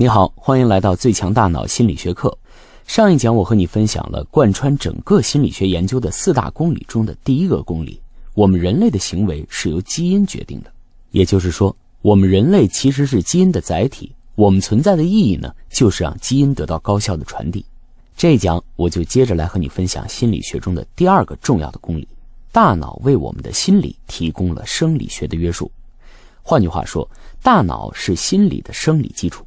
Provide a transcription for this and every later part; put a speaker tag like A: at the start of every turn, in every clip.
A: 你好，欢迎来到最强大脑心理学课。上一讲我和你分享了贯穿整个心理学研究的四大公理中的第一个公理：我们人类的行为是由基因决定的。也就是说，我们人类其实是基因的载体，我们存在的意义呢，就是让基因得到高效的传递。这一讲我就接着来和你分享心理学中的第二个重要的公理：大脑为我们的心理提供了生理学的约束。换句话说，大脑是心理的生理基础。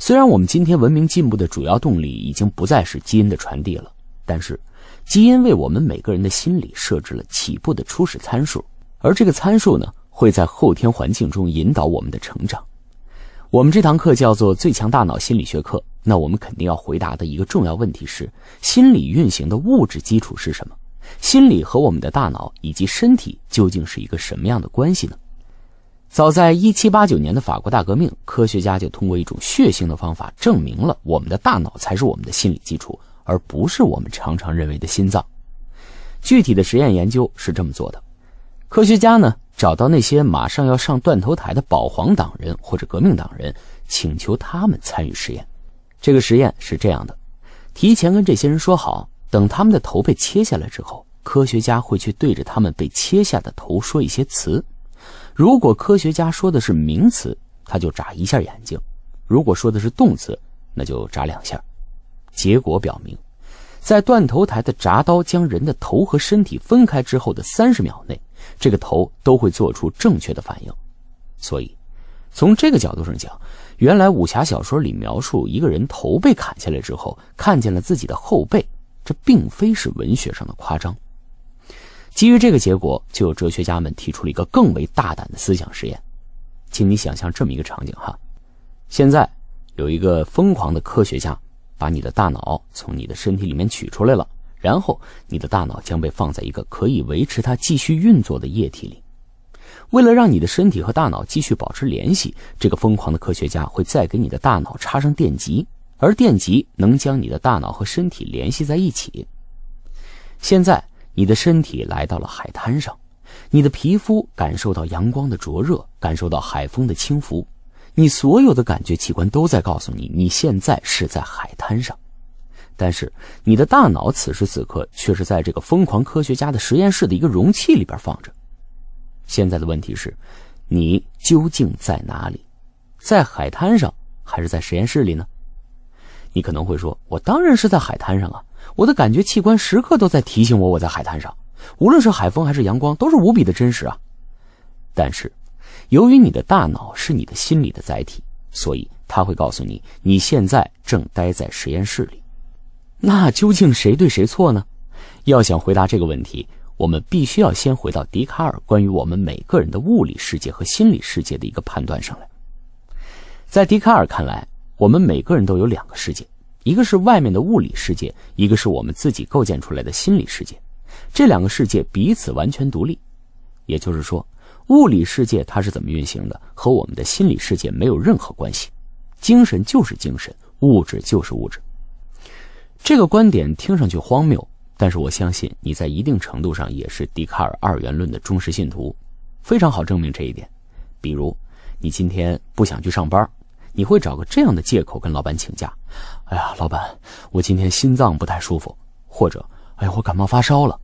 A: 虽然我们今天文明进步的主要动力已经不再是基因的传递了，但是基因为我们每个人的心理设置了起步的初始参数，而这个参数呢，会在后天环境中引导我们的成长。我们这堂课叫做《最强大脑心理学课》，那我们肯定要回答的一个重要问题是：心理运行的物质基础是什么？心理和我们的大脑以及身体究竟是一个什么样的关系呢？早在一七八九年的法国大革命，科学家就通过一种血腥的方法证明了我们的大脑才是我们的心理基础，而不是我们常常认为的心脏。具体的实验研究是这么做的：科学家呢找到那些马上要上断头台的保皇党人或者革命党人，请求他们参与实验。这个实验是这样的：提前跟这些人说好，等他们的头被切下来之后，科学家会去对着他们被切下的头说一些词。如果科学家说的是名词，他就眨一下眼睛；如果说的是动词，那就眨两下。结果表明，在断头台的铡刀将人的头和身体分开之后的三十秒内，这个头都会做出正确的反应。所以，从这个角度上讲，原来武侠小说里描述一个人头被砍下来之后看见了自己的后背，这并非是文学上的夸张。基于这个结果，就有哲学家们提出了一个更为大胆的思想实验，请你想象这么一个场景哈：现在有一个疯狂的科学家把你的大脑从你的身体里面取出来了，然后你的大脑将被放在一个可以维持它继续运作的液体里。为了让你的身体和大脑继续保持联系，这个疯狂的科学家会再给你的大脑插上电极，而电极能将你的大脑和身体联系在一起。现在。你的身体来到了海滩上，你的皮肤感受到阳光的灼热，感受到海风的轻拂，你所有的感觉器官都在告诉你，你现在是在海滩上。但是你的大脑此时此刻却是在这个疯狂科学家的实验室的一个容器里边放着。现在的问题是，你究竟在哪里？在海滩上还是在实验室里呢？你可能会说，我当然是在海滩上啊。我的感觉器官时刻都在提醒我，我在海滩上，无论是海风还是阳光，都是无比的真实啊。但是，由于你的大脑是你的心理的载体，所以他会告诉你，你现在正待在实验室里。那究竟谁对谁错呢？要想回答这个问题，我们必须要先回到笛卡尔关于我们每个人的物理世界和心理世界的一个判断上来。在笛卡尔看来，我们每个人都有两个世界。一个是外面的物理世界，一个是我们自己构建出来的心理世界，这两个世界彼此完全独立。也就是说，物理世界它是怎么运行的，和我们的心理世界没有任何关系。精神就是精神，物质就是物质。这个观点听上去荒谬，但是我相信你在一定程度上也是笛卡尔二元论的忠实信徒。非常好证明这一点，比如你今天不想去上班。你会找个这样的借口跟老板请假，哎呀，老板，我今天心脏不太舒服，或者，哎呀，我感冒发烧了。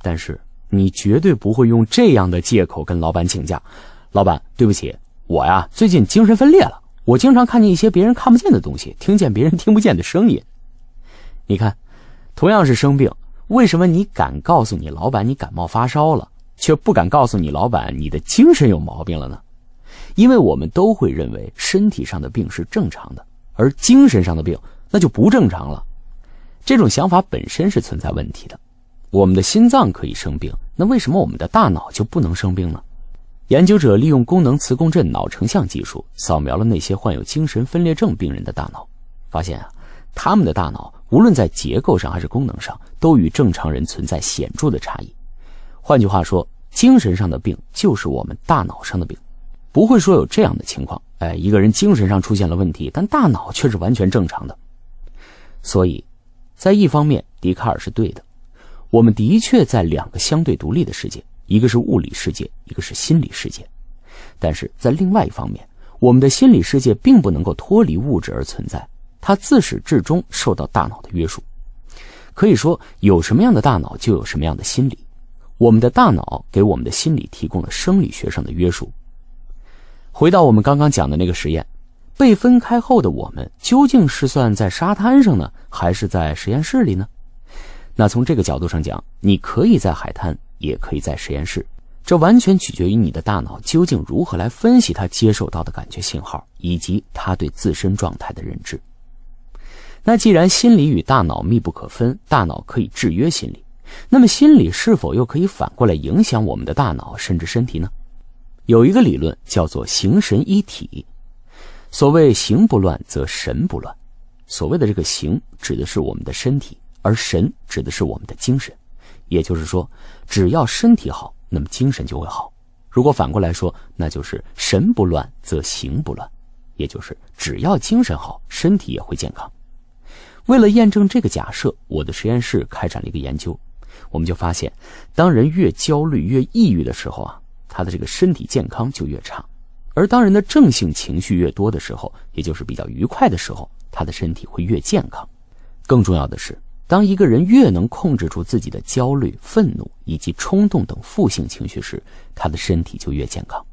A: 但是你绝对不会用这样的借口跟老板请假，老板，对不起，我呀最近精神分裂了，我经常看见一些别人看不见的东西，听见别人听不见的声音。你看，同样是生病，为什么你敢告诉你老板你感冒发烧了，却不敢告诉你老板你的精神有毛病了呢？因为我们都会认为身体上的病是正常的，而精神上的病那就不正常了。这种想法本身是存在问题的。我们的心脏可以生病，那为什么我们的大脑就不能生病呢？研究者利用功能磁共振脑成像技术扫描了那些患有精神分裂症病人的大脑，发现啊，他们的大脑无论在结构上还是功能上，都与正常人存在显著的差异。换句话说，精神上的病就是我们大脑上的病。不会说有这样的情况，哎，一个人精神上出现了问题，但大脑却是完全正常的。所以，在一方面，笛卡尔是对的，我们的确在两个相对独立的世界，一个是物理世界，一个是心理世界。但是在另外一方面，我们的心理世界并不能够脱离物质而存在，它自始至终受到大脑的约束。可以说，有什么样的大脑，就有什么样的心理。我们的大脑给我们的心理提供了生理学上的约束。回到我们刚刚讲的那个实验，被分开后的我们究竟是算在沙滩上呢，还是在实验室里呢？那从这个角度上讲，你可以在海滩，也可以在实验室，这完全取决于你的大脑究竟如何来分析它接受到的感觉信号，以及它对自身状态的认知。那既然心理与大脑密不可分，大脑可以制约心理。那么，心理是否又可以反过来影响我们的大脑甚至身体呢？有一个理论叫做“形神一体”。所谓“形不乱，则神不乱”。所谓的这个“形”指的是我们的身体，而“神”指的是我们的精神。也就是说，只要身体好，那么精神就会好。如果反过来说，那就是“神不乱，则形不乱”。也就是只要精神好，身体也会健康。为了验证这个假设，我的实验室开展了一个研究。我们就发现，当人越焦虑、越抑郁的时候啊，他的这个身体健康就越差；而当人的正性情绪越多的时候，也就是比较愉快的时候，他的身体会越健康。更重要的是，当一个人越能控制住自己的焦虑、愤怒以及冲动等负性情绪时，他的身体就越健康。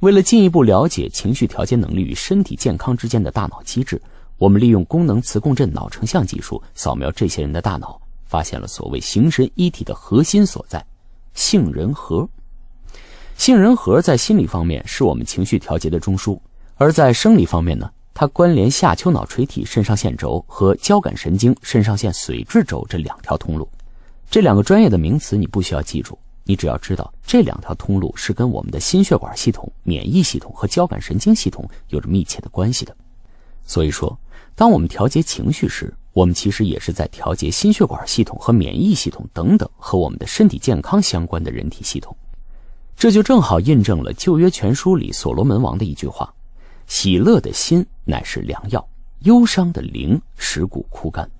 A: 为了进一步了解情绪调节能力与身体健康之间的大脑机制，我们利用功能磁共振脑成像技术扫描这些人的大脑。发现了所谓形神一体的核心所在——杏仁核。杏仁核在心理方面是我们情绪调节的中枢，而在生理方面呢，它关联下丘脑垂体肾上腺轴和交感神经肾上腺髓质轴这两条通路。这两个专业的名词你不需要记住，你只要知道这两条通路是跟我们的心血管系统、免疫系统和交感神经系统有着密切的关系的。所以说，当我们调节情绪时，我们其实也是在调节心血管系统和免疫系统等等和我们的身体健康相关的人体系统，这就正好印证了《旧约全书》里所罗门王的一句话：“喜乐的心乃是良药，忧伤的灵使骨枯干。”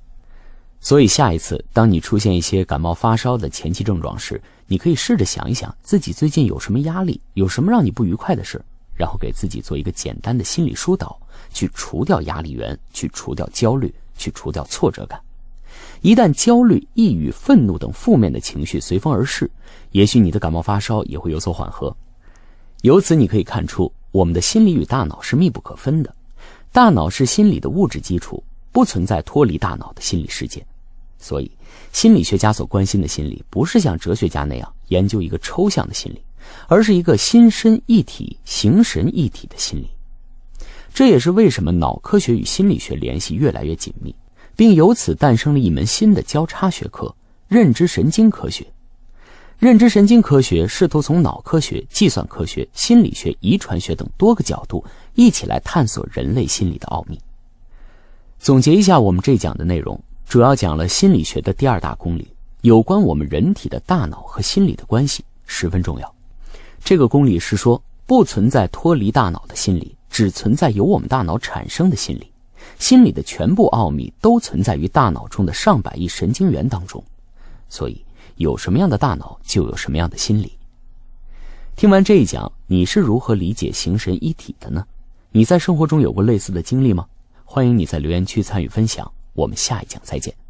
A: 所以，下一次当你出现一些感冒发烧的前期症状时，你可以试着想一想自己最近有什么压力，有什么让你不愉快的事，然后给自己做一个简单的心理疏导，去除掉压力源，去除掉焦虑。去除掉挫折感，一旦焦虑、抑郁、愤怒等负面的情绪随风而逝，也许你的感冒发烧也会有所缓和。由此你可以看出，我们的心理与大脑是密不可分的，大脑是心理的物质基础，不存在脱离大脑的心理世界。所以，心理学家所关心的心理，不是像哲学家那样研究一个抽象的心理，而是一个心身一体、形神一体的心理。这也是为什么脑科学与心理学联系越来越紧密，并由此诞生了一门新的交叉学科——认知神经科学。认知神经科学试图从脑科学、计算科学、心理学、遗传学等多个角度一起来探索人类心理的奥秘。总结一下我们这讲的内容，主要讲了心理学的第二大公理，有关我们人体的大脑和心理的关系，十分重要。这个公理是说，不存在脱离大脑的心理。只存在由我们大脑产生的心理，心理的全部奥秘都存在于大脑中的上百亿神经元当中，所以有什么样的大脑就有什么样的心理。听完这一讲，你是如何理解形神一体的呢？你在生活中有过类似的经历吗？欢迎你在留言区参与分享。我们下一讲再见。